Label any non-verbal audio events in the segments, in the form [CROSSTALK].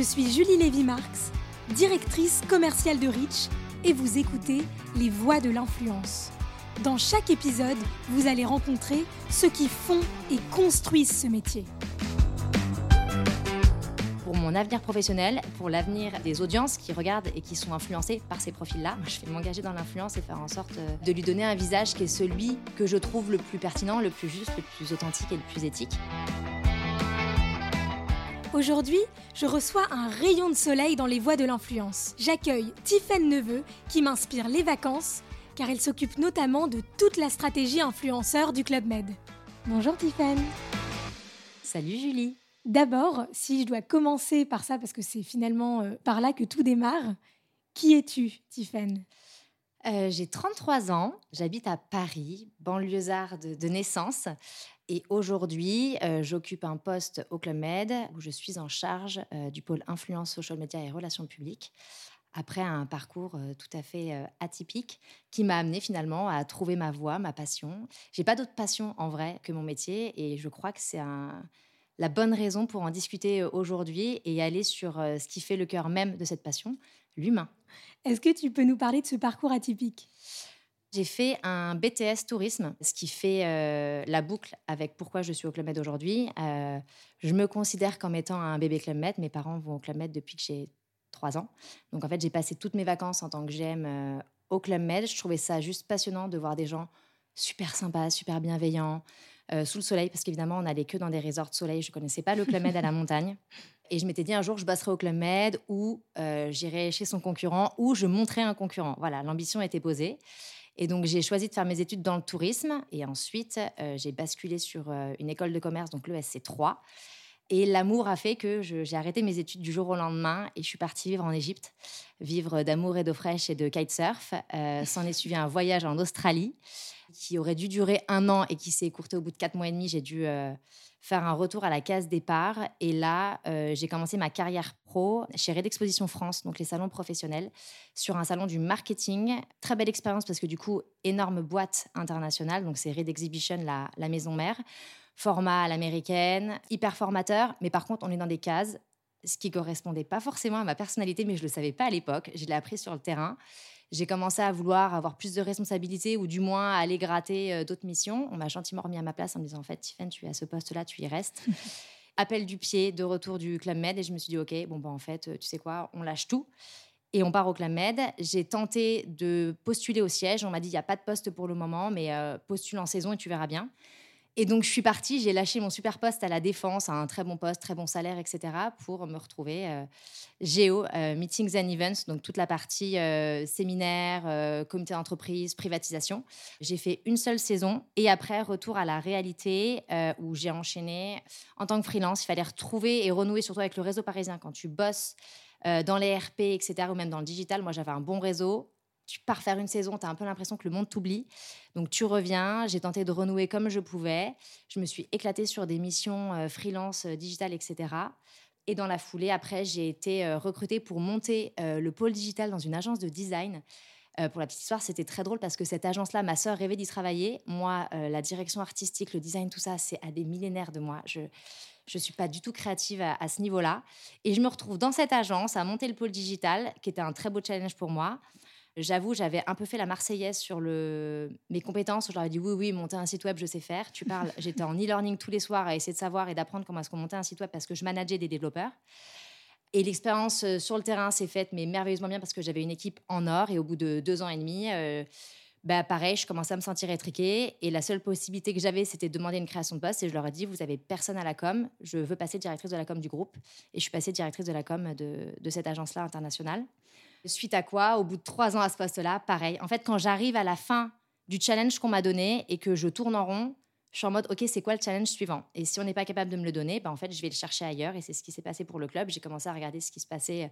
Je suis Julie Lévy-Marx, directrice commerciale de Rich, et vous écoutez Les Voix de l'influence. Dans chaque épisode, vous allez rencontrer ceux qui font et construisent ce métier. Pour mon avenir professionnel, pour l'avenir des audiences qui regardent et qui sont influencées par ces profils-là, je vais m'engager dans l'influence et faire en sorte euh, de lui donner un visage qui est celui que je trouve le plus pertinent, le plus juste, le plus authentique et le plus éthique. Aujourd'hui, je reçois un rayon de soleil dans les voies de l'influence. J'accueille Tiffaine Neveu qui m'inspire les vacances car elle s'occupe notamment de toute la stratégie influenceur du Club Med. Bonjour Tiffaine. Salut Julie. D'abord, si je dois commencer par ça parce que c'est finalement euh, par là que tout démarre, qui es-tu Tiffaine? Euh, j'ai 33 ans, j'habite à Paris, banlieusarde de naissance. Et aujourd'hui, euh, j'occupe un poste au Club Med où je suis en charge euh, du pôle influence social media et relations publiques. Après un parcours tout à fait atypique qui m'a amené finalement à trouver ma voie, ma passion. J'ai pas d'autre passion en vrai que mon métier et je crois que c'est la bonne raison pour en discuter aujourd'hui et aller sur ce qui fait le cœur même de cette passion, l'humain. Est-ce que tu peux nous parler de ce parcours atypique? J'ai fait un BTS tourisme, ce qui fait euh, la boucle avec pourquoi je suis au Club Med aujourd'hui. Euh, je me considère comme étant un bébé Club Med. Mes parents vont au Club Med depuis que j'ai trois ans. Donc en fait, j'ai passé toutes mes vacances en tant que j'aime euh, au Club Med. Je trouvais ça juste passionnant de voir des gens super sympas, super bienveillants, sous le soleil, parce qu'évidemment, on n'allait que dans des resorts de soleil. Je ne connaissais pas le Club Med à la montagne. Et je m'étais dit un jour, je bosserai au Club Med ou j'irai chez son concurrent ou je montrerai un concurrent. Voilà, l'ambition était posée. Et donc, j'ai choisi de faire mes études dans le tourisme. Et ensuite, euh, j'ai basculé sur euh, une école de commerce, donc l'ESC 3. Et l'amour a fait que j'ai arrêté mes études du jour au lendemain et je suis partie vivre en Égypte, vivre d'amour et d'eau fraîche et de kitesurf. Euh, S'en est suivi un voyage en Australie qui aurait dû durer un an et qui s'est écourté au bout de quatre mois et demi. J'ai dû euh, faire un retour à la case départ. Et là, euh, j'ai commencé ma carrière pro chez Red Exposition France, donc les salons professionnels, sur un salon du marketing. Très belle expérience parce que du coup, énorme boîte internationale. Donc c'est Red Exhibition, la, la maison mère. Format à l'américaine, hyper formateur. Mais par contre, on est dans des cases ce qui correspondait pas forcément à ma personnalité, mais je le savais pas à l'époque. Je l'ai appris sur le terrain j'ai commencé à vouloir avoir plus de responsabilités ou du moins aller gratter euh, d'autres missions. On m'a gentiment remis à ma place en me disant en fait, Tiffany, tu es à ce poste-là, tu y restes. [LAUGHS] Appel du pied de retour du Club Med et je me suis dit ok, bon bah en fait, tu sais quoi, on lâche tout. Et on part au Club Med. J'ai tenté de postuler au siège. On m'a dit, il n'y a pas de poste pour le moment, mais euh, postule en saison et tu verras bien. Et donc, je suis partie, j'ai lâché mon super poste à la Défense, un très bon poste, très bon salaire, etc., pour me retrouver euh, Géo, euh, Meetings and Events, donc toute la partie euh, séminaire, comité d'entreprise, privatisation. J'ai fait une seule saison et après, retour à la réalité où j'ai enchaîné en tant que freelance. Il fallait retrouver et renouer, surtout avec le réseau parisien, quand tu bosses dans les RP, etc., ou même dans le digital. Moi, j'avais un bon réseau tu pars faire une saison, tu as un peu l'impression que le monde t'oublie. Donc tu reviens, j'ai tenté de renouer comme je pouvais. Je me suis éclatée sur des missions euh, freelance, euh, digital, etc. Et dans la foulée, après, j'ai été euh, recrutée pour monter le pôle digital dans une agence de design. pour la petite histoire, c'était très drôle parce que cette agence-là, ma sœur rêvait d'y travailler. Moi, la direction artistique, le design, tout ça, c'est à des millénaires de moi. Je je ne suis pas du tout créative à, à ce niveau-là. Et je me retrouve dans cette agence à monter le pôle digital, qui était un très beau challenge pour moi. J'avoue, j'avais un peu fait la Marseillaise sur le... mes compétences. Je leur ai dit oui, oui, monter un site web, je sais faire. Tu parles, [LAUGHS] j'étais en e-learning tous les soirs à essayer de savoir et d'apprendre comment est-ce qu'on montait un site web parce que je manageais des développeurs. Et l'expérience euh, sur le terrain s'est faite, mais merveilleusement bien parce que j'avais une équipe en or. Et au bout de deux ans et demi, euh, bah pareil, je commençais à me sentir étriquée. Et la seule possibilité que j'avais, c'était de demander une création de poste. Et je leur ai dit, vous avez personne à la com, je veux passer directrice de la com du groupe. Et je suis passée directrice de la com de, de cette agence-là internationale. Suite à quoi, au bout de trois ans à ce poste-là, pareil. En fait, quand j'arrive à la fin du challenge qu'on m'a donné et que je tourne en rond, je suis en mode, OK, c'est quoi le challenge suivant? Et si on n'est pas capable de me le donner, ben, en fait, je vais le chercher ailleurs. Et c'est ce qui s'est passé pour le club. J'ai commencé à regarder ce qui se passait euh,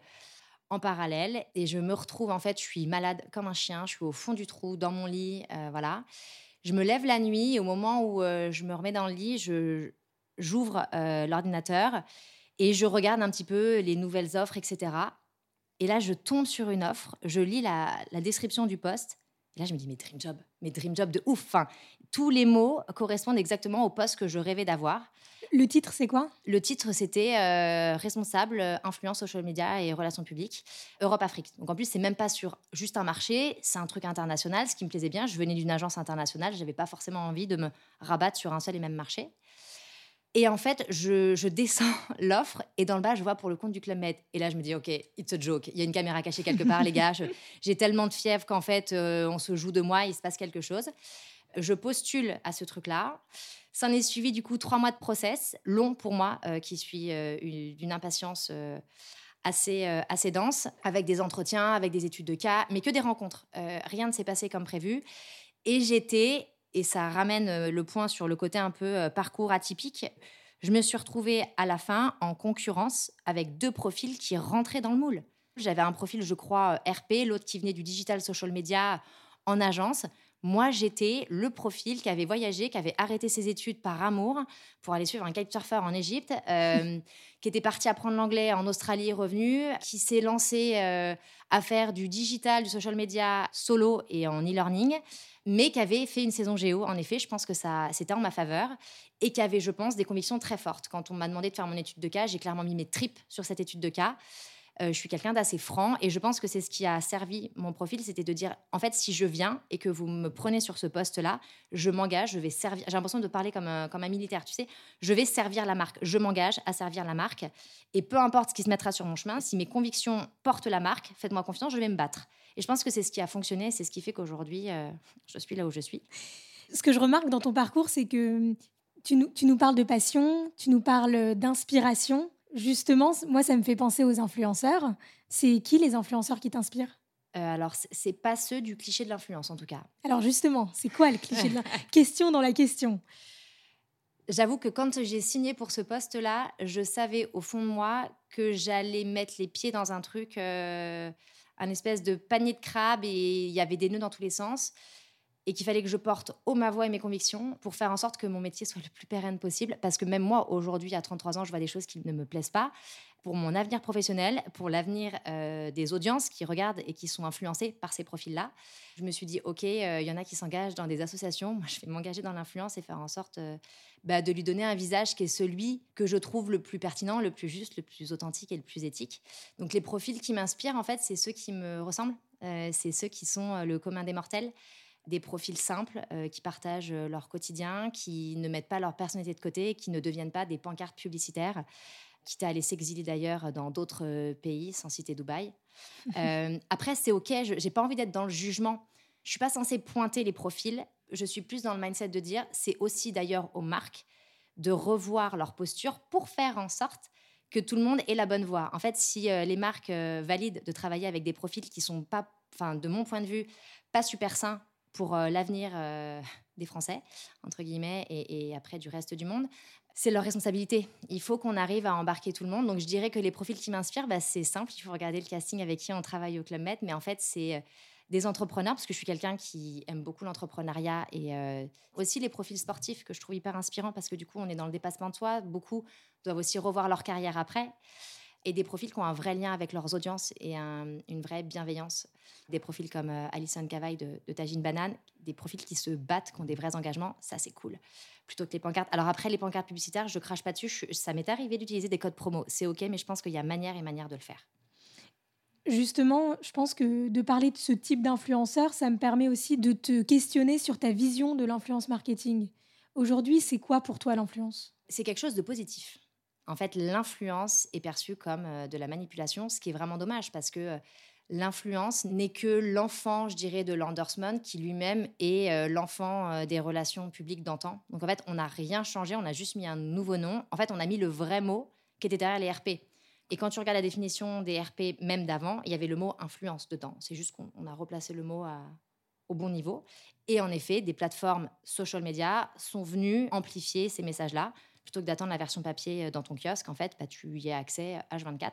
en parallèle. Et je me retrouve, en fait, je suis malade comme un chien. Je suis au fond du trou, dans mon lit. Euh, voilà. Je me lève la nuit. Et au moment où euh, je me remets dans le lit, je, j'ouvre l'ordinateur et je regarde un petit peu les nouvelles offres, etc. Et là, je tombe sur une offre, je lis la, description du poste. Et là, je me dis, mais dream job, mais dream job de ouf. Enfin, tous les mots correspondent exactement au poste que je rêvais d'avoir. Le titre, c'est quoi? Le titre, c'était euh, responsable, influence social media et relations publiques, Europe-Afrique. Donc en plus, c'est même pas sur juste un marché, c'est un truc international, ce qui me plaisait bien. Je venais d'une agence internationale, je n'avais pas forcément envie de me rabattre sur un seul et même marché. Et en fait, je, descends [LAUGHS] l'offre et dans le bas, je vois pour le compte du Club Med. Et là, je me dis, OK, it's a joke. Il y a une caméra cachée quelque part, les gars. [LAUGHS] J'ai tellement de fièvre qu'en fait, euh, on se joue de moi, il se passe quelque chose. Je postule à ce truc-là. Ça en est suivi du coup trois mois de process, long pour moi, euh, qui suis euh, d'une impatience assez, assez dense, avec des entretiens, avec des études de cas, mais que des rencontres. rien ne s'est passé comme prévu. Et j'étais et ça ramène euh, le point sur le côté un peu euh, parcours atypique. Je me suis retrouvée à la fin en concurrence avec deux profils qui rentraient dans le moule. J'avais un profil, je crois, euh, RP, l'autre qui venait du digital social media en agence. Moi, j'étais le profil qui avait voyagé, qui avait arrêté ses études par amour pour aller suivre un kitesurfer en Égypte, [LAUGHS] qui était parti apprendre l'anglais en Australie, revenu, qui s'est lancé à faire du digital, du social media solo et en e-learning, mais qui avait fait une saison géo. En effet, je pense que ça, c'était en ma faveur et qui avait, je pense, des convictions très fortes. Quand on m'a demandé de faire mon étude de cas, j'ai clairement mis mes tripes sur cette étude de cas. Euh, je suis quelqu'un d'assez franc et je pense que c'est ce qui a servi mon profil, c'était de dire en fait si je viens et que vous me prenez sur ce poste-là, je m'engage, je vais servir. J'ai l'impression de parler comme un, comme un militaire, tu sais. Je vais servir la marque, je m'engage à servir la marque et peu importe ce qui se mettra sur mon chemin, si mes convictions portent la marque, faites-moi confiance, je vais me battre. Et je pense que c'est ce qui a fonctionné, c'est ce qui fait qu'aujourd'hui euh, [LAUGHS] je suis là où je suis. Ce que je remarque dans ton parcours, c'est que tu nous, tu nous parles de passion, tu nous parles d'inspiration Justement, moi, ça me fait penser aux influenceurs. C'est qui les influenceurs qui t'inspirent? Euh, alors, c'est pas ceux du cliché de l'influence, en tout cas. Alors, justement, c'est quoi le cliché de l'influence [LAUGHS] Question dans la question? J'avoue que quand j'ai signé pour ce poste-là, je savais au fond de moi que j'allais mettre les pieds dans un truc, euh, un espèce de panier de crabe et il y avait des nœuds dans tous les sens et qu'il fallait que je porte haut ma voix et mes convictions pour faire en sorte que mon métier soit le plus pérenne possible. Parce que même moi, aujourd'hui, à 33 ans, je vois des choses qui ne me plaisent pas. Pour mon avenir professionnel, pour l'avenir euh, des audiences qui regardent et qui sont influencées par ces profils-là, je me suis dit, OK, euh, il y en a qui s'engagent dans des associations. Moi, je vais m'engager dans l'influence et faire en sorte euh, bah, de lui donner un visage qui est celui que je trouve le plus pertinent, le plus juste, le plus authentique et le plus éthique. Donc, les profils qui m'inspirent, en fait, c'est ceux qui me ressemblent. c'est ceux qui sont le commun des mortels des profils simples euh, qui partagent euh, leur quotidien, qui ne mettent pas leur personnalité de côté, qui ne deviennent pas des pancartes publicitaires, quitte à aller s'exiler d'ailleurs dans d'autres euh, pays, sans citer Dubaï. [LAUGHS] après, c'est OK, je n'ai pas envie d'être dans le jugement. Je suis pas censée pointer les profils. Je suis plus dans le mindset de dire, c'est aussi d'ailleurs aux marques de revoir leur posture pour faire en sorte que tout le monde ait la bonne voie. En fait, si les marques valident de travailler avec des profils qui sont pas, enfin, de mon point de vue, pas super sains pour euh, l'avenir euh, [LAUGHS] des Français, entre guillemets, et, après du reste du monde. C'est leur responsabilité. Il faut qu'on arrive à embarquer tout le monde. Donc je dirais que les profils qui m'inspirent, bah, c'est simple. Il faut regarder le casting avec qui on travaille au Club Med. Mais en fait, c'est euh, des entrepreneurs, parce que je suis quelqu'un qui aime beaucoup l'entrepreneuriat et aussi les profils sportifs que je trouve hyper inspirants parce que du coup, on est dans le dépassement de soi. Beaucoup doivent aussi revoir leur carrière après et des profils qui ont un vrai lien avec leurs audiences et une vraie bienveillance. Des profils comme euh, Alison Cavaille de, de Tagine Banane, des profils qui se battent, qui ont des vrais engagements, ça c'est cool. Plutôt que les pancartes. Alors après, les pancartes publicitaires, je crache pas dessus. ça m'est arrivé d'utiliser des codes promo. C'est ok, mais je pense qu'il y a manière et manière de le faire. Justement, je pense que de parler de ce type d'influenceur, ça me permet aussi de te questionner sur ta vision de l'influence marketing. Aujourd'hui, c'est quoi pour toi l'influence? C'est quelque chose de positif en fait, l'influence est perçue comme euh, de la manipulation, ce qui est vraiment dommage parce que euh, l'influence n'est que l'enfant, je dirais, de l'endorsement qui lui-même est euh, l'enfant des relations publiques d'antan. Donc en fait, on n'a rien changé, on a juste mis un nouveau nom. En fait, on a mis le vrai mot qui était derrière les RP. Et quand tu regardes la définition des RP même d'avant, il y avait le mot influence dedans. C'est juste qu'on a replacé le mot au bon niveau. Et en effet, des plateformes social media sont venues amplifier ces messages-là plutôt que d'attendre la version papier euh, dans ton kiosque, en fait, bah, tu y as accès H24.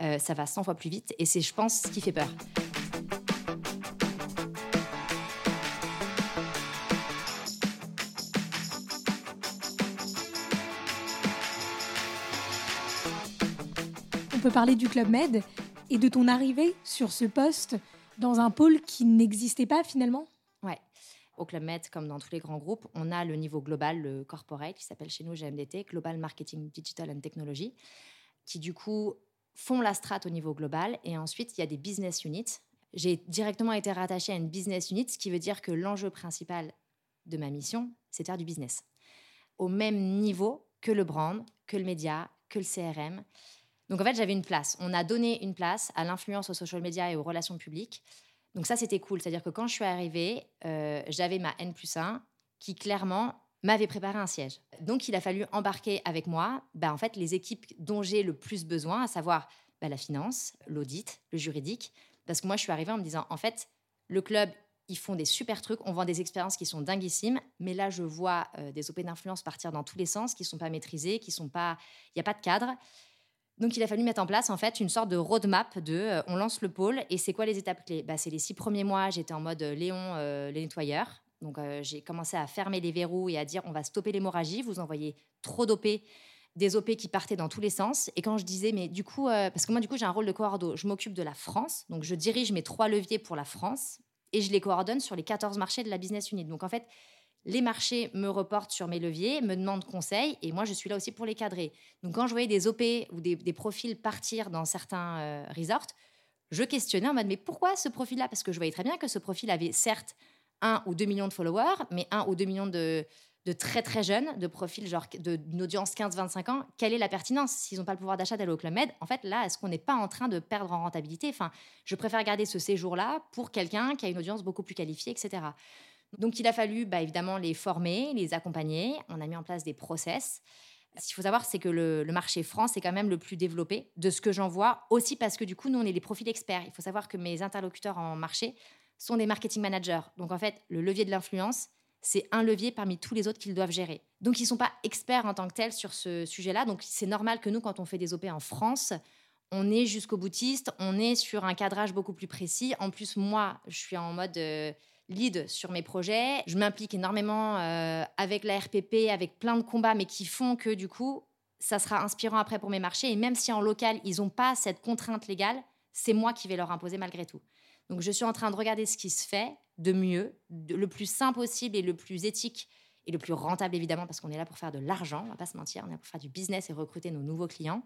Euh, ça va 100 fois plus vite et c'est, je pense, ce qui fait peur. On peut parler du Club Med et de ton arrivée sur ce poste dans un pôle qui n'existait pas finalement? Au Club comme dans tous les grands groupes, on a le niveau global, le corporate, qui s'appelle chez nous GMDT, Global Marketing Digital and Technology, qui du coup font la strate au niveau global. Et ensuite, il y a des business units. J'ai directement été rattachée à une business unit, ce qui veut dire que l'enjeu principal de ma mission, c'est faire du business. Au même niveau que le brand, que le média, que le CRM. Donc en fait, j'avais une place. On a donné une place à l'influence aux social media et aux relations publiques. Donc ça, c'était cool. C'est-à-dire que quand je suis arrivée, euh, j'avais ma N plus 1 qui clairement m'avait préparé un siège. Donc il a fallu embarquer avec moi bah, en fait, les équipes dont j'ai le plus besoin, à savoir bah, la finance, l'audit, le juridique. Parce que moi, je suis arrivée en me disant, en fait, le club, ils font des super trucs, on vend des expériences qui sont dinguissimes, mais là, je vois euh, des OP d'influence partir dans tous les sens, qui ne sont pas maîtrisés, qui sont pas... Il n'y a pas de cadre. Donc, il a fallu mettre en place en fait une sorte de roadmap de euh, on lance le pôle et c'est quoi les étapes clés? Bah, C'est les six premiers mois, j'étais en mode euh, Léon, euh, les nettoyeurs. Donc, j'ai commencé à fermer les verrous et à dire on va stopper l'hémorragie, vous envoyez trop d'OP, des OP qui partaient dans tous les sens. Et quand je disais, mais du coup, parce que moi, du coup, j'ai un rôle de coordo, je m'occupe de la France, donc je dirige mes trois leviers pour la France et je les coordonne sur les 14 marchés de la business unit. Donc, en fait, les marchés me reportent sur mes leviers, me demandent conseil, et moi, je suis là aussi pour les cadrer. Donc, quand je voyais des OP ou des, profils partir dans certains euh, resorts, je questionnais en mode, mais pourquoi ce profil-là? Parce que je voyais très bien que ce profil avait certes un ou deux millions de followers, mais un ou deux millions de, très très jeunes, de profils genre d'une audience 15-25 ans. Quelle est la pertinence? S'ils n'ont pas le pouvoir d'achat d'aller au Club Med, en fait, là, est-ce qu'on n'est pas en train de perdre en rentabilité? Enfin, je préfère garder ce séjour-là pour quelqu'un qui a une audience beaucoup plus qualifiée, etc. Donc, il a fallu bah, évidemment les former, les accompagner. On a mis en place des process. Ce qu'il faut savoir, c'est que le, marché France est quand même le plus développé de ce que j'en vois, aussi parce que du coup, nous, on est les profils experts. Il faut savoir que mes interlocuteurs en marché sont des marketing managers. Donc, en fait, le levier de l'influence, c'est un levier parmi tous les autres qu'ils doivent gérer. Donc, ils ne sont pas experts en tant que tels sur ce sujet-là. Donc, c'est normal que nous, quand on fait des OP en France, on est jusqu'au boutiste, on est sur un cadrage beaucoup plus précis. En plus, moi, je suis en mode... Euh, lead sur mes projets. Je m'implique énormément euh, avec la RPP, avec plein de combats, mais qui font que du coup, ça sera inspirant après pour mes marchés. Et même si en local, ils n'ont pas cette contrainte légale, c'est moi qui vais leur imposer malgré tout. Donc je suis en train de regarder ce qui se fait de mieux, le plus simple possible et le plus éthique et le plus rentable évidemment, parce qu'on est là pour faire de l'argent, on va pas se mentir, on est là pour faire du business et recruter nos nouveaux clients.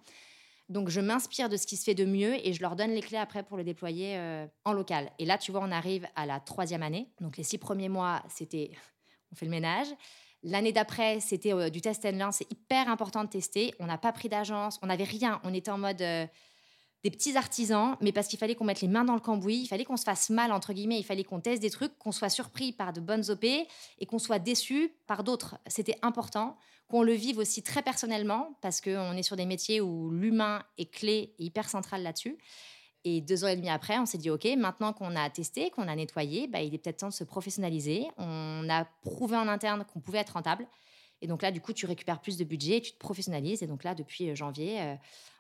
Donc, je m'inspire de ce qui se fait de mieux et je leur donne les clés après pour le déployer euh, en local. Et là, tu vois, on arrive à la troisième année. Donc, les six premiers mois, c'était [LAUGHS] on fait le ménage. L'année d'après, c'était euh, du test and learn. C'est hyper important de tester. On n'a pas pris d'agence, on n'avait rien. On était en mode euh, des petits artisans, mais parce qu'il fallait qu'on mette les mains dans le cambouis, il fallait qu'on se fasse mal, entre guillemets, il fallait qu'on teste des trucs, qu'on soit surpris par de bonnes OP et qu'on soit déçu par d'autres. C'était important qu'on le vive aussi très personnellement, parce qu'on est sur des métiers où l'humain est clé et hyper central là-dessus. Et deux ans et demi après, on s'est dit, OK, maintenant qu'on a testé, qu'on a nettoyé, bah, il est peut-être temps de se professionnaliser. On a prouvé en interne qu'on pouvait être rentable. Et donc là, du coup, tu récupères plus de budget, tu te professionnalises. Et donc là, depuis euh, janvier, euh,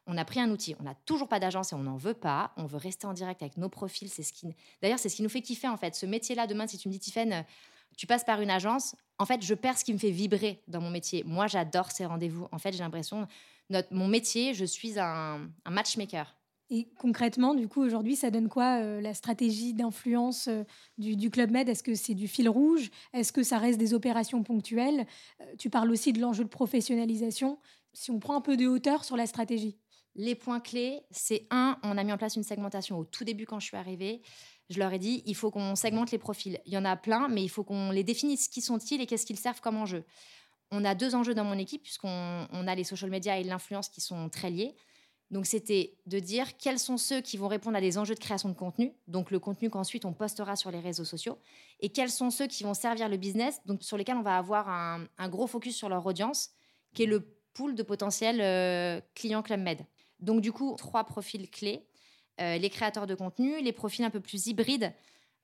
on a pris un outil. On n'a toujours pas d'agence et on n'en veut pas. On veut rester en direct avec nos profils. C'est ce qui, d'ailleurs, c'est ce qui nous fait kiffer en fait. Ce métier-là, demain, si tu me dis, Tiffaine, euh, tu passes par une agence, en fait, je perds ce qui me fait vibrer dans mon métier. Moi, j'adore ces rendez-vous. En fait, j'ai l'impression, mon métier, je suis un, matchmaker. Et concrètement, du coup, aujourd'hui, ça donne quoi euh, la stratégie d'influence euh, du, Club Med? Est-ce que c'est du fil rouge? Est-ce que ça reste des opérations ponctuelles? Tu parles aussi de l'enjeu de professionnalisation. Si on prend un peu de hauteur sur la stratégie. Les points clés, c'est un, on a mis en place une segmentation au tout début quand je suis arrivée. Je leur ai dit, il faut qu'on segmente les profils. Il y en a plein, mais il faut qu'on les définisse. Qui sont-ils et qu'est-ce qu'ils servent comme enjeu? On a deux enjeux dans mon équipe, puisqu'on on a les social media et l'influence qui sont très liés. Donc, c'était de dire quels sont ceux qui vont répondre à des enjeux de création de contenu, donc le contenu qu'ensuite on postera sur les réseaux sociaux, et quels sont ceux qui vont servir le business, donc sur lesquels on va avoir un, gros focus sur leur audience, qui est le pool de potentiels euh, clients Club Med. Donc, du coup, trois profils clés. Euh, les créateurs de contenu, les profils un peu plus hybrides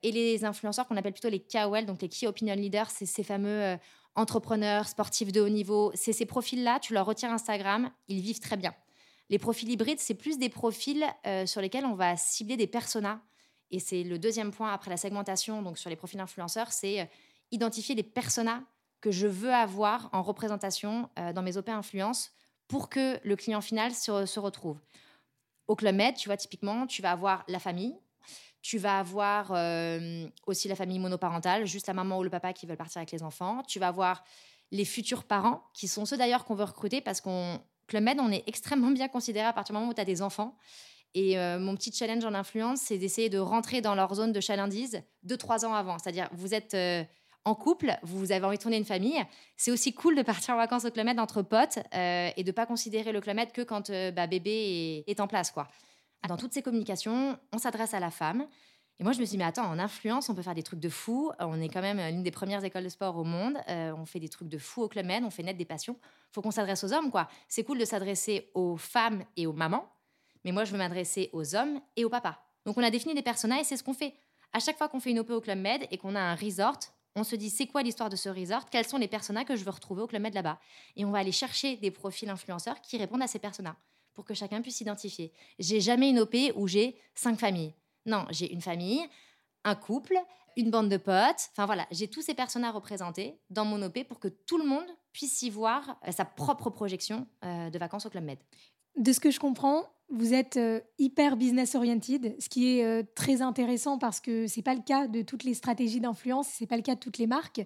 et les influenceurs qu'on appelle plutôt les KOL, donc les Key Opinion Leaders, c'est ces fameux euh, entrepreneurs, sportifs de haut niveau. C'est ces profils-là, tu leur retires Instagram, ils vivent très bien. Les profils hybrides, c'est plus des profils euh, sur lesquels on va cibler des personas. Et c'est le deuxième point après la segmentation, donc sur les profils influenceurs, c'est identifier les personas que je veux avoir en représentation dans mes OP influence pour que le client final se, retrouve. Au Club Med, tu vois, typiquement, tu vas avoir la famille, Tu vas avoir euh, aussi la famille monoparentale, juste la maman ou le papa qui veulent partir avec les enfants. Tu vas avoir les futurs parents, qui sont ceux d'ailleurs qu'on veut recruter parce qu'on Club Med, on est extrêmement bien considéré à partir du moment où tu as des enfants. Et euh, mon petit challenge en influence, c'est d'essayer de rentrer dans leur zone de chalandise deux, trois ans avant. C'est-à-dire, vous êtes euh, en couple, vous avez envie de tourner une famille. C'est aussi cool de partir en vacances au Club entre potes euh, et de pas considérer le Club que quand bah, bébé est, est, en place. quoi. Dans toutes ces communications, on s'adresse à la femme. Et moi, je me suis dit, mais attends, en influence, on peut faire des trucs de fou. On est quand même l'une des premières écoles de sport au monde. on fait des trucs de fou au Club Med, on fait naître des passions. faut qu'on s'adresse aux hommes, quoi. C'est cool de s'adresser aux femmes et aux mamans mais moi, je veux m'adresser aux hommes et aux papas. Donc, on a défini des personnages et c'est ce qu'on fait. À chaque fois qu'on fait une OP au Club Med et qu'on a un resort, on se dit c'est quoi l'histoire de ce resort? Quels sont les personnages que je veux retrouver au Club Med là-bas? Et on va aller chercher des profils influenceurs qui répondent à ces personnages pour que chacun puisse s'identifier. J'ai jamais une OP où j'ai cinq familles. Non, j'ai une famille, un couple, une bande de potes. Enfin voilà, j'ai tous ces personnages représentés dans mon OP pour que tout le monde puisse y voir euh, sa propre projection euh, de vacances au Club Med. De ce que je comprends, vous êtes euh, hyper business oriented, ce qui est très intéressant parce que c'est pas le cas de toutes les stratégies d'influence, c'est pas le cas de toutes les marques.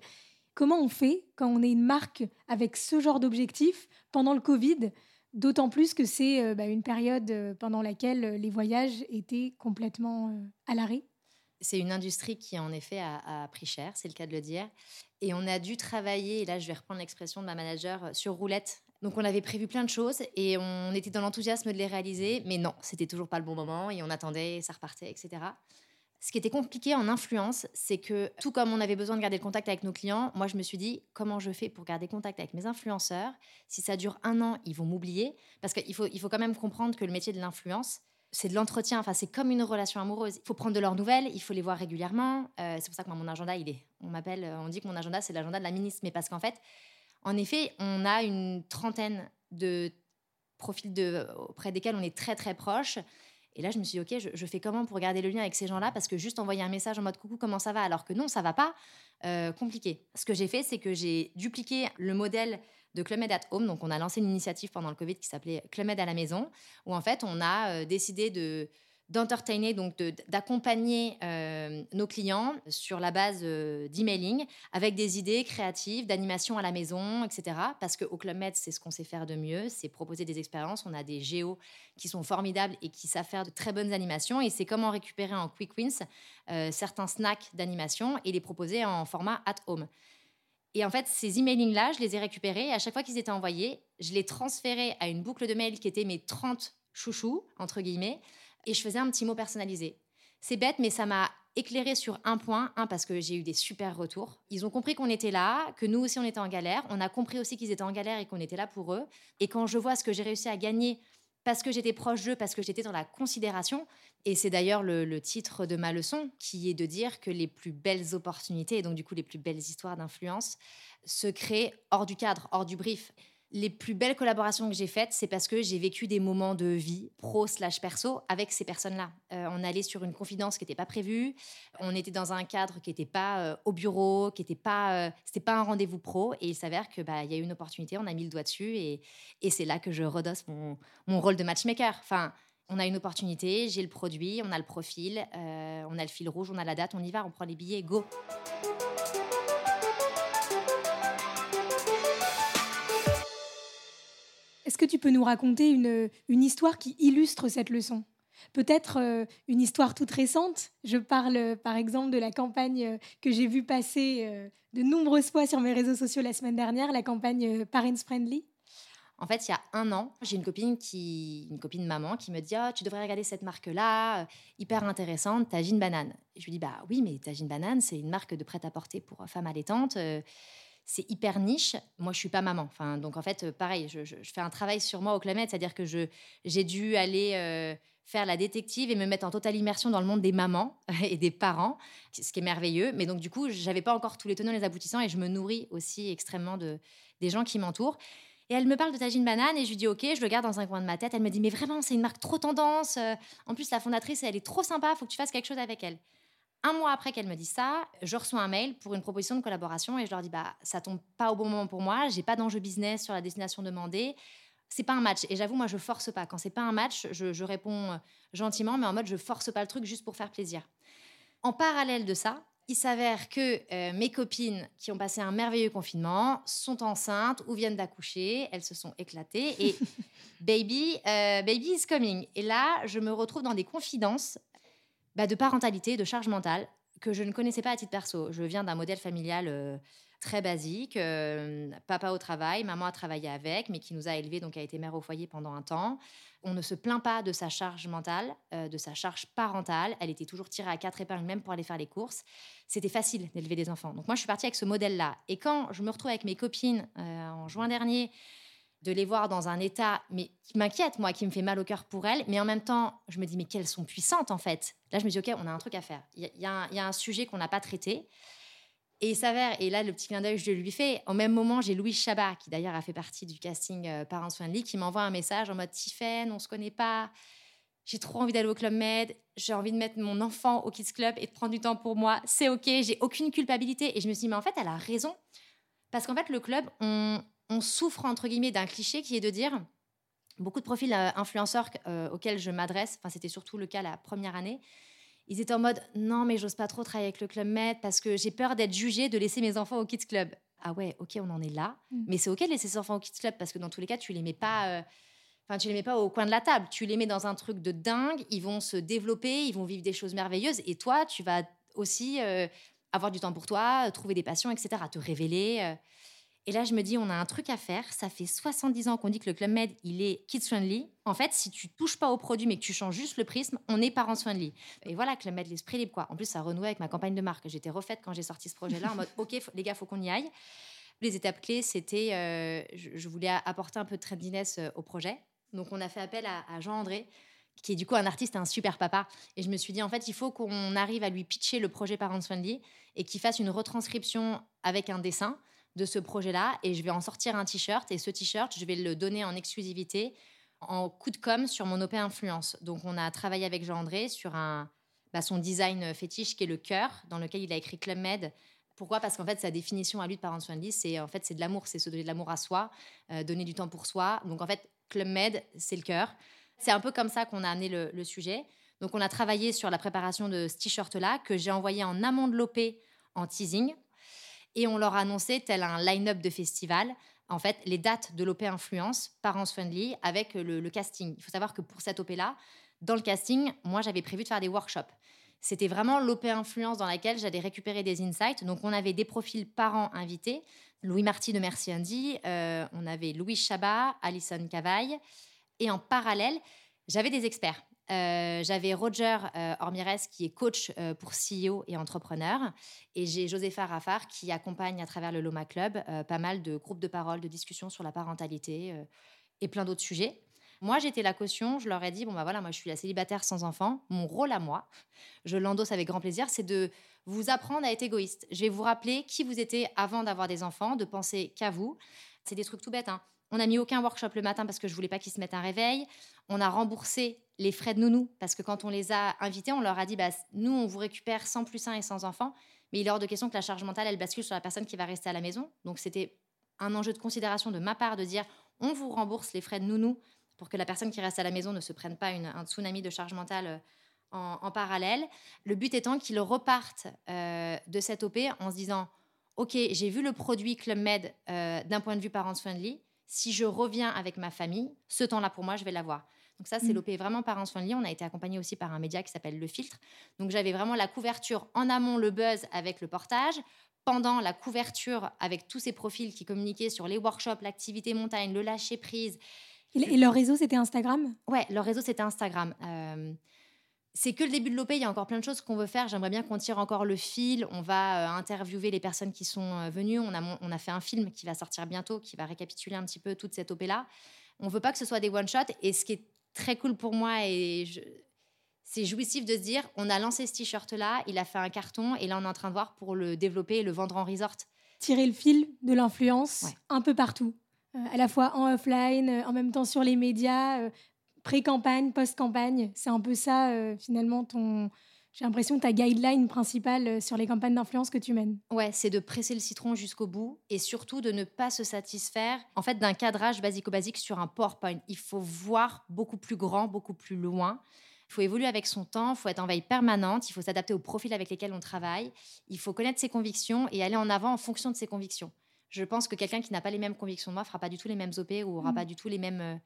Comment on fait quand on est une marque avec ce genre d'objectif pendant le Covid? D'autant plus que c'est euh, bah, une période pendant laquelle les voyages étaient complètement à l'arrêt. C'est une industrie qui, en effet, a, a pris cher, c'est le cas de le dire. Et on a dû travailler, et là je vais reprendre l'expression de ma manager, sur roulette donc on avait prévu plein de choses et on était dans l'enthousiasme de les réaliser, mais non, c'était toujours pas le bon moment et on attendait, ça repartait, etc. Ce qui était compliqué en influence, c'est que tout comme on avait besoin de garder le contact avec nos clients, moi je me suis dit comment je fais pour garder contact avec mes influenceurs? Si ça dure un an, ils vont m'oublier parce qu'il faut, il faut quand même comprendre que le métier de l'influence, c'est de l'entretien, enfin c'est comme une relation amoureuse. Il faut prendre de leurs nouvelles, il faut les voir régulièrement. Euh, c'est pour ça que mon agenda, il est, on m'appelle, on dit que mon agenda c'est l'agenda de la ministre, mais parce qu'en fait, en effet, on a une trentaine de profils de, auprès desquels on est très très proche. Et là, je me suis dit, OK, je, fais comment pour garder le lien avec ces gens-là Parce que juste envoyer un message en mode coucou, comment ça va? Alors que non, ça va pas. Euh, compliqué. Ce que j'ai fait, c'est que j'ai dupliqué le modèle de Club Med at Home. Donc, on a lancé une initiative pendant le Covid qui s'appelait Club Med à la maison, où en fait, on a euh, décidé de d'entertainer, donc d'accompagner euh, nos clients sur la base euh, d'emailing avec des idées créatives, d'animation à la maison, etc. Parce qu'au Club Med, c'est ce qu'on sait faire de mieux, c'est proposer des expériences. On a des géos qui sont formidables et qui savent faire de très bonnes animations. Et c'est comment récupérer en quick wins euh, certains snacks d'animation et les proposer en format at home. Et en fait, ces emailings-là, je les ai récupérés. Et à chaque fois qu'ils étaient envoyés, je les transférais à une boucle de mail qui était mes 30 chouchous, entre guillemets, et je faisais un petit mot personnalisé. C'est bête, mais ça m'a éclairé sur un point. Un, parce que j'ai eu des super retours. Ils ont compris qu'on était là, que nous aussi on était en galère. On a compris aussi qu'ils étaient en galère et qu'on était là pour eux. Et quand je vois ce que j'ai réussi à gagner parce que j'étais proche d'eux, parce que j'étais dans la considération, et c'est d'ailleurs le, le, titre de ma leçon, qui est de dire que les plus belles opportunités, et donc du coup les plus belles histoires d'influence, se créent hors du cadre, hors du brief les plus belles collaborations que j'ai faites, c'est parce que j'ai vécu des moments de vie pro slash perso avec ces personnes-là. Euh, on allait sur une confidence qui n'était pas prévue, on était dans un cadre qui n'était pas euh, au bureau, qui n'était pas, euh, c'était pas un rendez-vous pro, et il s'avère que bah y a eu une opportunité, on a mis le doigt dessus, et, et c'est là que je redosse mon, mon rôle de matchmaker. Enfin, on a une opportunité, j'ai le produit, on a le profil, on a le fil rouge, on a la date, on y va, on prend les billets, go. Est-ce que tu peux nous raconter une, une histoire qui illustre cette leçon? Peut-être euh, une histoire toute récente. Je parle par exemple de la campagne euh, que j'ai vue passer euh, de nombreuses fois sur mes réseaux sociaux la semaine dernière, la campagne Parents Friendly. En fait, il y a un an, j'ai une copine qui, une copine maman, qui me dit oh, tu devrais regarder cette marque-là, hyper intéressante, Tagine Banane. Je lui dis bah oui, mais Tagine Banane, c'est une marque de prêt-à-porter pour femmes allaitantes c'est hyper niche. Moi, je suis pas maman. Enfin, donc en fait, pareil, je, fais un travail sur moi au Clamette, c'est-à-dire que j'ai dû aller euh, faire la détective et me mettre en totale immersion dans le monde des mamans [LAUGHS] et des parents, ce qui est merveilleux. Mais donc du coup, j'avais pas encore tous les tenants et les aboutissants et je me nourris aussi extrêmement de des gens qui m'entourent. Et elle me parle de Tagine Banane et je lui dis OK, je le garde dans un coin de ma tête. Elle me dit mais vraiment, c'est une marque trop tendance. Euh, en plus, la fondatrice, elle est trop sympa. Faut que tu fasses quelque chose avec elle. Un mois après qu'elle me dise ça, je reçois un mail pour une proposition de collaboration et je leur dis bah ça tombe pas au bon moment pour moi, j'ai pas d'enjeu business sur la destination demandée. C'est pas un match et j'avoue moi je force pas quand c'est pas un match, je, réponds euh, gentiment mais en mode je force pas le truc juste pour faire plaisir. En parallèle de ça, il s'avère que euh, mes copines qui ont passé un merveilleux confinement sont enceintes ou viennent d'accoucher, elles se sont éclatées et [LAUGHS] baby, euh, baby is coming. Et là, je me retrouve dans des confidences bah, de parentalité, de charge mentale que je ne connaissais pas à titre perso. Je viens d'un modèle familial euh, très basique, papa au travail, maman a travaillé avec, mais qui nous a élevés, donc a été mère au foyer pendant un temps. On ne se plaint pas de sa charge mentale, de sa charge parentale. Elle était toujours tirée à quatre épingles, même pour aller faire les courses c'était facile d'élever des enfants. Donc moi, je suis partie avec ce modèle-là. Et quand je me retrouve avec mes copines euh, en juin dernier, de les voir dans un état mais qui m'inquiète, moi, qui me fait mal au cœur pour elles, mais en même temps, je me dis, mais qu'elles sont puissantes, en fait. Là, je me dis, OK, on a un truc à faire. Il y, a un sujet qu'on n'a pas traité. Et il s'avère, et là, le petit clin d'œil, je lui fais, au même moment, j'ai Louis Chabat, qui d'ailleurs a fait partie du casting euh, Parents Friendly, qui m'envoie un message en mode, Tiffen, on se connaît pas, j'ai trop envie d'aller au Club Med, j'ai envie de mettre mon enfant au Kids Club et de prendre du temps pour moi, c'est ok, j'ai aucune culpabilité. Et je me suis mais en fait, elle a raison. Parce qu'en fait, le club, on, souffre, entre guillemets, d'un cliché qui est de dire, beaucoup de profils euh, influenceurs euh, auxquels je m'adresse, enfin, c'était surtout le cas la première année, ils étaient en mode, non, mais j'ose pas trop travailler avec le Club Med parce que j'ai peur d'être jugée de laisser mes enfants au Kids Club. Ah ouais, ok, on en est là. Mm. Mais c'est ok de laisser ses enfants au Kids Club parce que dans tous les cas, tu les mets pas. Euh, Enfin, tu les mets pas au coin de la table, tu les mets dans un truc de dingue, ils vont se développer, ils vont vivre des choses merveilleuses, et toi, tu vas aussi euh, avoir du temps pour toi, trouver des passions, etc., te révéler. Euh. Et là, je me dis, on a un truc à faire. Ça fait 70 ans qu'on dit que le Club Med, il est kids-friendly. En fait, si tu touches pas au produit, mais que tu changes juste le prisme, on est parents-friendly. Et voilà, Club Med, l'esprit libre, quoi. En plus, ça renoué avec ma campagne de marque. J'étais refaite quand j'ai sorti ce projet-là en mode, [LAUGHS] OK, les gars, faut qu'on y aille. Les étapes clés, c'était, euh, je, voulais apporter un peu de trendiness au projet. Donc on a fait appel à, Jean André, qui est du coup un artiste, un super papa. Et je me suis dit, en fait, il faut qu'on arrive à lui pitcher le projet Parents Friendly et qu'il fasse une retranscription avec un dessin de ce projet-là. Et je vais en sortir un t-shirt. Et ce t-shirt, je vais le donner en exclusivité, en coup de com sur mon OP Influence. Donc on a travaillé avec Jean André sur un, bah, son design fétiche qui est le cœur, dans lequel il a écrit Club Med. Pourquoi? Parce qu'en fait, sa définition à lui de Parents Friendly, c'est en fait c'est de l'amour, c'est se donner de l'amour à soi, euh, donner du temps pour soi. Donc en fait, Club Med, c'est le cœur. C'est un peu comme ça qu'on a amené le, sujet. Donc, on a travaillé sur la préparation de ce t-shirt-là que j'ai envoyé en amont de l'OP en teasing. Et on leur a annoncé, tel un line-up de festival, en fait, les dates de l'OP Influence, Parents Friendly, avec le, casting. Il faut savoir que pour cette OP-là, dans le casting, moi, j'avais prévu de faire des workshops. C'était vraiment l'OP Influence dans laquelle j'allais récupérer des insights. Donc, on avait des profils parents invités, Louis Marty de Merci Andy, euh, on avait Louis Chabat, Alison Cavaille. Et en parallèle, j'avais des experts. Euh, j'avais Roger euh, qui est coach pour CEO et entrepreneur. Et j'ai Josépha Raffard qui accompagne à travers le Loma Club pas mal de groupes de parole, de discussions sur la parentalité et plein d'autres sujets. Moi, j'étais la caution. Je leur ai dit bon, bah voilà, moi, je suis la célibataire sans enfant. Mon rôle à moi, je l'endosse avec grand plaisir, c'est de vous apprendre à être égoïste. Je vais vous rappeler qui vous étiez avant d'avoir des enfants, de penser qu'à vous. C'est des trucs tout bêtes. Hein. On n'a mis aucun workshop le matin parce que je voulais pas qu'ils se mettent un réveil. On a remboursé les frais de nounou parce que quand on les a invités, on leur a dit bah, nous, on vous récupère sans plus un et sans enfants. Mais il est hors de question que la charge mentale, elle bascule sur la personne qui va rester à la maison. Donc, c'était un enjeu de considération de ma part de dire on vous rembourse les frais de nounou pour que la personne qui reste à la maison ne se prenne pas un tsunami de charge mentale euh, en, parallèle. Le but étant qu'ils repartent euh, de cette OP en se disant Ok, j'ai vu le produit Club Med euh, d'un point de vue parents friendly. Si je reviens avec ma famille, ce temps-là pour moi, je vais l'avoir. Donc ça, c'est mm. l'OP vraiment parents friendly. On a été accompagné aussi par un média qui s'appelle Le Filtre. Donc j'avais vraiment la couverture en amont, le buzz avec le portage. Pendant la couverture avec tous ces profils qui communiquaient sur les workshops, l'activité montagne, le lâcher prise, et, leur réseau, c'était Instagram? Ouais, leur réseau, c'était Instagram. Euh, c'est que le début de l'OP, il y a encore plein de choses qu'on veut faire. J'aimerais bien qu'on tire encore le fil. On va euh, interviewer les personnes qui sont euh, venues. On a, on a fait un film qui va sortir bientôt, qui va récapituler un petit peu toute cette OP-là. On veut pas que ce soit des one-shots. Et ce qui est très cool pour moi, et c'est jouissif de se dire, on a lancé ce t-shirt-là, il a fait un carton, et là, on est en train de voir pour le développer et le vendre en resort. Tirer le fil de l'influence un peu partout. Euh, à la fois en offline, euh, en même temps sur les médias, euh, pré-campagne, post-campagne. C'est un peu ça, finalement, ton, j'ai l'impression que ta guideline principale sur les campagnes d'influence que tu mènes. Ouais, c'est de presser le citron jusqu'au bout et surtout de ne pas se satisfaire en fait d'un cadrage basico-basique sur un PowerPoint. Il faut voir beaucoup plus grand, beaucoup plus loin. Il faut évoluer avec son temps, il faut être en veille permanente, il faut s'adapter aux profils avec lesquels on travaille, il faut connaître ses convictions et aller en avant en fonction de ses convictions. Je pense que quelqu'un qui n'a pas les mêmes convictions que moi fera pas du tout les mêmes OP ou aura mmh. pas du tout les mêmes.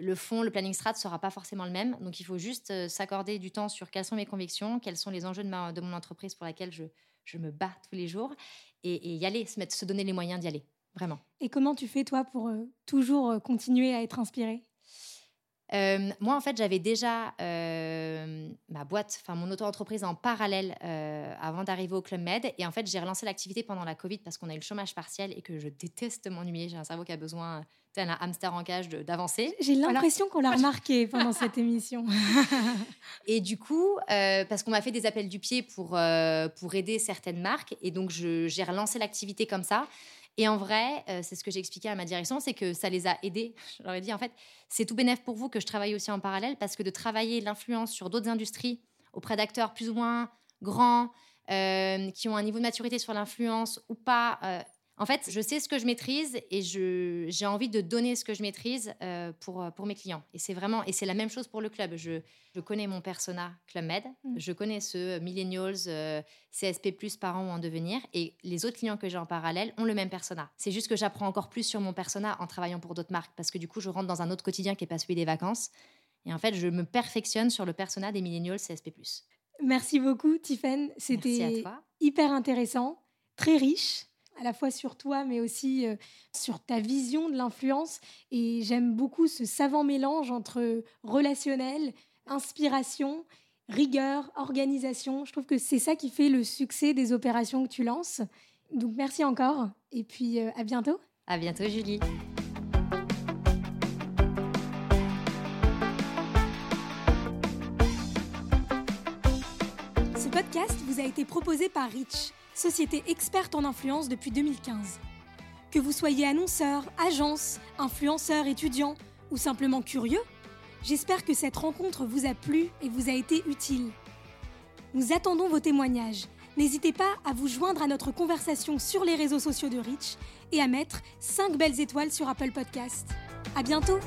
Euh, le fond, le planning strat sera pas forcément le même. Donc il faut juste euh, s'accorder du temps sur quelles sont mes convictions, quels sont les enjeux de, ma, de mon entreprise pour laquelle je, je me bats tous les jours et, y aller, se, mettre, se donner les moyens d'y aller, vraiment. Et comment tu fais toi pour euh, toujours continuer à être inspiré euh, moi, en fait, j'avais déjà euh, ma boîte, enfin mon auto-entreprise en parallèle euh, avant d'arriver au Club Med. Et en fait, j'ai relancé l'activité pendant la Covid parce qu'on a eu le chômage partiel et que je déteste m'ennuyer. J'ai un cerveau qui a besoin, un hamster en cage, d'avancer. J'ai l'impression qu'on l'a remarqué pendant [LAUGHS] cette émission. [LAUGHS] et du coup, parce qu'on m'a fait des appels du pied pour, pour aider certaines marques. Et donc, j'ai relancé l'activité comme ça. Et en vrai, euh, c'est ce que j'ai expliqué à ma direction, c'est que ça les a aidés. Je leur ai dit, en fait, c'est tout bénéf pour vous que je travaille aussi en parallèle, parce que de travailler l'influence sur d'autres industries auprès d'acteurs plus ou moins grands, euh, qui ont un niveau de maturité sur l'influence ou pas, euh, en fait, je sais ce que je maîtrise et j'ai envie de donner ce que je maîtrise euh, pour, euh, pour mes clients. Et c'est vraiment, et c'est la même chose pour le club. Je, je connais mon persona Club Med, mm. je connais ceux millennials, euh, CSP+, parents ou en devenir, et les autres clients que j'ai en parallèle ont le même persona. C'est juste que j'apprends encore plus sur mon persona en travaillant pour d'autres marques, parce que du coup, je rentre dans un autre quotidien qui n'est pas celui des vacances. Et en fait, je me perfectionne sur le persona des millennials CSP+. Merci beaucoup, Tiffen. C'était hyper intéressant, très riche à la fois sur toi, mais aussi euh, sur ta vision de l'influence. Et j'aime beaucoup ce savant mélange entre relationnel, inspiration, rigueur, organisation. Je trouve que c'est ça qui fait le succès des opérations que tu lances. Donc merci encore, et puis euh, à bientôt. À bientôt, Julie. Ce podcast vous a été proposé par Rich société experte en influence depuis 2015. Que vous soyez annonceur, agence, influenceur, étudiant ou simplement curieux, j'espère que cette rencontre vous a plu et vous a été utile. Nous attendons vos témoignages. N'hésitez pas à vous joindre à notre conversation sur les réseaux sociaux de Rich et à mettre 5 belles étoiles sur Apple Podcast. À bientôt!